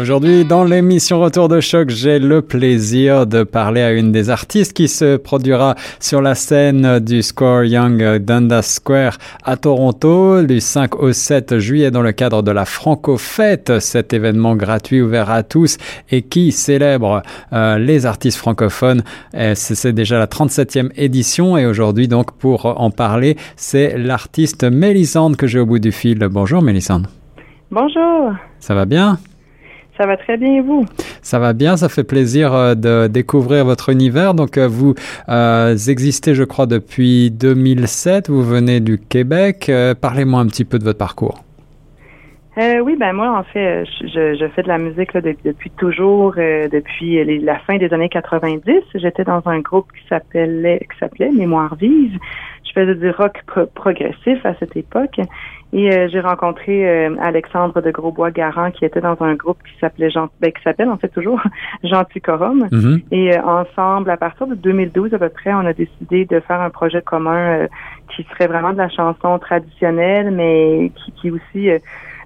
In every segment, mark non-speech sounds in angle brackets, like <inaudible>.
Aujourd'hui, dans l'émission Retour de choc, j'ai le plaisir de parler à une des artistes qui se produira sur la scène du Square Young Dundas Square à Toronto du 5 au 7 juillet dans le cadre de la Franco Fête, cet événement gratuit ouvert à tous et qui célèbre euh, les artistes francophones. C'est déjà la 37e édition et aujourd'hui donc pour en parler, c'est l'artiste Mélisande que j'ai au bout du fil. Bonjour Mélisande. Bonjour. Ça va bien? Ça va très bien vous? Ça va bien, ça fait plaisir euh, de découvrir votre univers. Donc euh, vous euh, existez, je crois, depuis 2007. Vous venez du Québec. Parlez-moi un petit peu de votre parcours. oui, ben moi, en fait, je, fais de la musique depuis, toujours, depuis la fin des années 90. J'étais dans un groupe qui s'appelait qui s'appelait Mémoire vive. Je faisais du rock progressif à cette époque. Et euh, j'ai rencontré euh, Alexandre de Grosbois-Garant qui était dans un groupe qui s'appelait Jean, ben, qui s'appelle en fait toujours <laughs> Genticorum. Mm-hmm. Et euh, ensemble, à partir de 2012 à peu près, on a décidé de faire un projet commun qui serait vraiment de la chanson traditionnelle, mais qui, qui aussi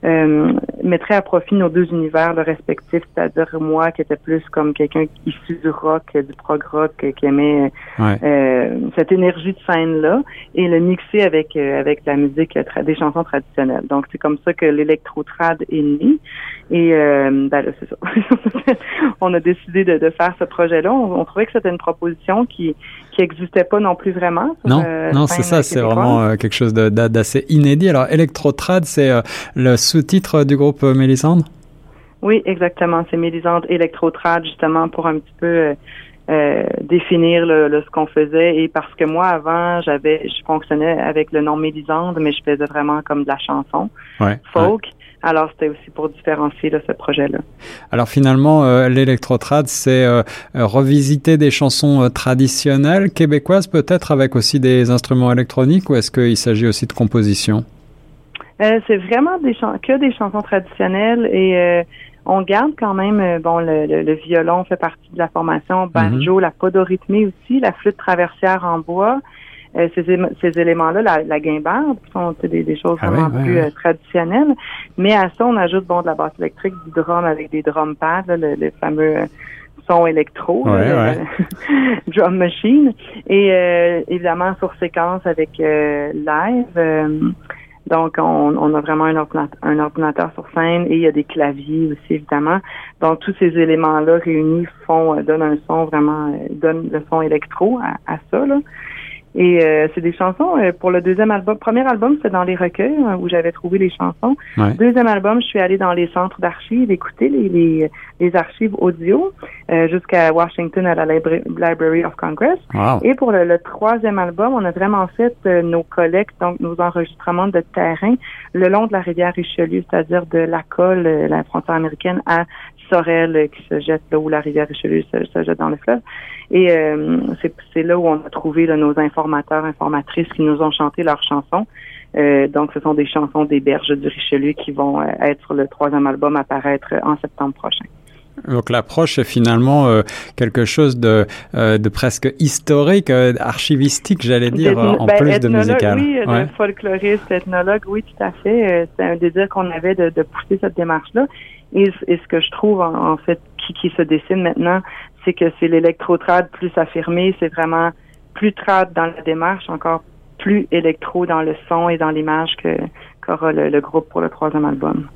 euh, mettrait à profit nos deux univers respectifs, c'est-à-dire moi qui était plus comme quelqu'un issu du rock, du prog rock, qui aimait euh, cette énergie de scène-là, et le mixer avec euh, avec la musique des chansons traditionnelles. Donc c'est comme ça que l'électro-trad est né. Et ben là, c'est ça. <laughs> on a décidé de, de faire ce projet-là. On, on, trouvait que c'était une proposition qui qui n'existait pas non plus vraiment. non, euh, non, c'est ça, c'est vraiment euh, quelque chose d'assez inédit. Alors, Electrotrad, c'est euh, le sous-titre du groupe Mélisande? Oui, exactement. C'est Mélisande Electrotrad, justement, pour un petit peu définir le, ce qu'on faisait. Et parce que moi, avant, j'avais, je fonctionnais avec le nom Mélisande, mais je faisais vraiment comme de la chanson folk. Alors, c'était aussi pour différencier ce projet-là. Alors, finalement, euh, l'électrotrad, c'est euh, euh, revisiter des chansons traditionnelles québécoises, peut-être avec aussi des instruments électroniques, ou est-ce qu'il s'agit aussi de composition? c'est vraiment des que des chansons traditionnelles et on garde quand même, bon, le, violon fait partie de la formation, banjo, mm-hmm. la podorythmie aussi, la flûte traversière en bois. Euh, ces, ces éléments-là, la, la guimbarde, qui sont des, des choses ah vraiment plus euh, traditionnelles. Mais à ça, on ajoute bon de la basse électrique, du drum avec des drum pads, le, fameux euh, son électro, <laughs> drum machine, et évidemment sur séquence avec live. donc, on, on, a vraiment un ordinateur, un ordinateur sur scène et il y a des claviers aussi, évidemment. Donc, tous ces éléments-là réunis font, donnent un son vraiment, donnent le son électro à, à ça. Là. Et euh, c'est des chansons euh, pour le deuxième album. Premier album, c'était dans les recueils hein, où j'avais trouvé les chansons. Deuxième album, je suis allée dans les centres d'archives écouter les, les, les archives audio euh, jusqu'à Washington à la Library of Congress. Et pour le, troisième album, on a vraiment fait nos collectes, donc nos enregistrements de terrain le long de la rivière Richelieu, c'est-à-dire de la colle, la frontière américaine, à Sorel qui se jette là où la rivière Richelieu se, jette dans le fleuve. Et euh, c'est là où on a trouvé nos informateurs, informatrices qui nous ont chanté leurs chansons. Euh, donc, ce sont des chansons des berges du Richelieu qui vont euh, être sur le troisième album à paraître en septembre prochain. Donc l'approche est finalement quelque chose de, de presque historique, archivistique, j'allais dire, en ben, plus de musical. Oui, de folkloriste, ethnologue, oui, tout à fait. C'est un désir qu'on avait de, de pousser cette démarche-là. Et, ce que je trouve, en, fait, qui, qui, se dessine maintenant, c'est que c'est l'électrotrad plus affirmé, c'est vraiment plus trad dans la démarche, encore plus électro dans le son et dans l'image que qu'aura le, groupe pour le troisième album.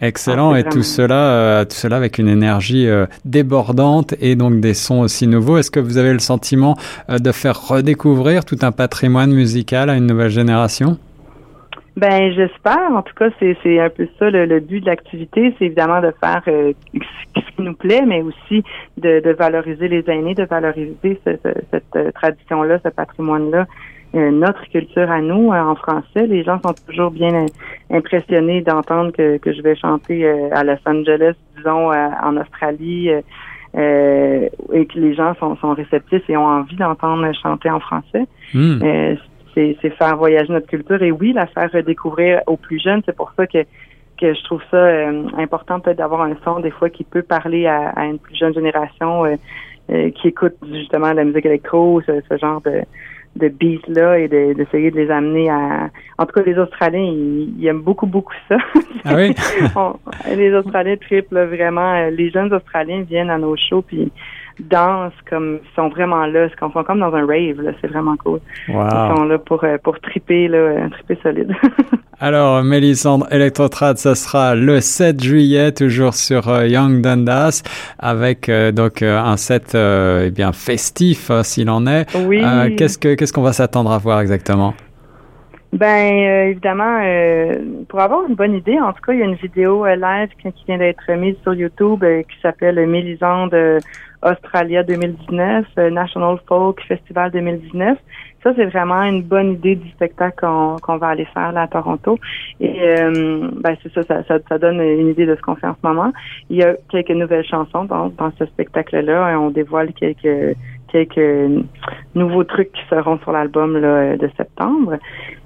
Excellent et tout cela, euh, tout cela avec une énergie euh, débordante et donc des sons aussi nouveaux. Est-ce que vous avez le sentiment euh, de faire redécouvrir tout un patrimoine musical à une nouvelle génération? Ben, j'espère. En tout cas, c'est un peu ça le, but de l'activité, c'est évidemment de faire euh, ce qui nous plaît, mais aussi de, de valoriser les aînés, de valoriser cette euh, tradition-là, ce patrimoine-là, euh, notre culture à nous en français. Les gens sont toujours bien impressionnés d'entendre que, que je vais chanter à Los Angeles, disons, en Australie. et que les gens sont, sont réceptifs et ont envie d'entendre chanter en français. Hmm c'est faire voyager notre culture et oui, la faire redécouvrir aux plus jeunes. C'est pour ça que que je trouve ça euh, important peut-être d'avoir un son des fois qui peut parler à, une plus jeune génération euh, euh, qui écoute justement la musique électro, ce, ce genre de, de beats là et d'essayer de, les amener à. En tout cas, les Australiens, ils, aiment beaucoup beaucoup ça. <laughs> Ah oui? les Australiens triplent vraiment. Les jeunes Australiens viennent à nos shows puis dansent comme ils sont vraiment là, ils sont comme dans un rave là, c'est vraiment cool. Wow. Ils sont là pour euh, pour triper là, triper solide. <laughs> Alors, Mélissandre Electrotrad, ça sera le 7 juillet, toujours sur euh, Young Dundas, avec euh, donc euh, un set eh bien festif, s'il en est. Oui. qu'est-ce que qu'est-ce qu'on va s'attendre à voir exactement? Ben évidemment, pour avoir une bonne idée, en tout cas, il y a une vidéo live qui, vient d'être mise sur YouTube qui s'appelle Mélisande Australia 2019, National Folk Festival 2019 ça, c'est vraiment une bonne idée du spectacle qu'on va aller faire là à Toronto. Et euh, ben, c'est ça, ça, donne une idée de ce qu'on fait en ce moment. Il y a quelques nouvelles chansons dans, dans ce spectacle-là. On dévoile quelques quelques nouveaux trucs qui seront sur l'album de septembre.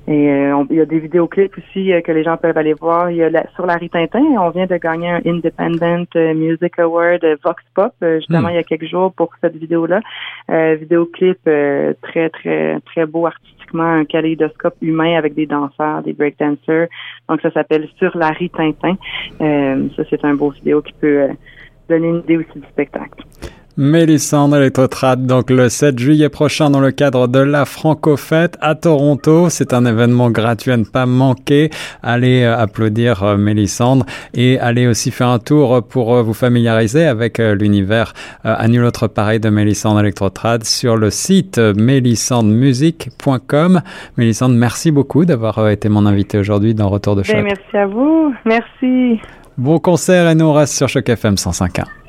Et euh, il y a des vidéoclips aussi euh, que les gens peuvent aller voir. Il y a sur Larry Tintin, on vient de gagner un Independent euh, Music Award Vox Pop justement hmm. il y a quelques jours pour cette vidéo-là. vidéoclip très très très beau artistiquement, un kaléidoscope humain avec des danseurs, des breakdancers. Donc ça s'appelle Sur Larry Tintin. ça c'est un beau vidéo qui peut donner une idée aussi du spectacle. Mélissandre Electrotrad, donc le 7 juillet prochain dans le cadre de la Franco-Fête à Toronto. C'est un événement gratuit à ne pas manquer. Allez euh, applaudir euh, Mélissandre et allez aussi faire un tour pour euh, vous familiariser avec l'univers à nul autre pareil de Mélissandre Electrotrad sur le site mélissandremusic.com. Mélissandre, merci beaucoup d'avoir été mon invité aujourd'hui dans Retour de ben, Choc. merci à vous. Merci. Bon concert et nous on reste sur Choc FM 105.1.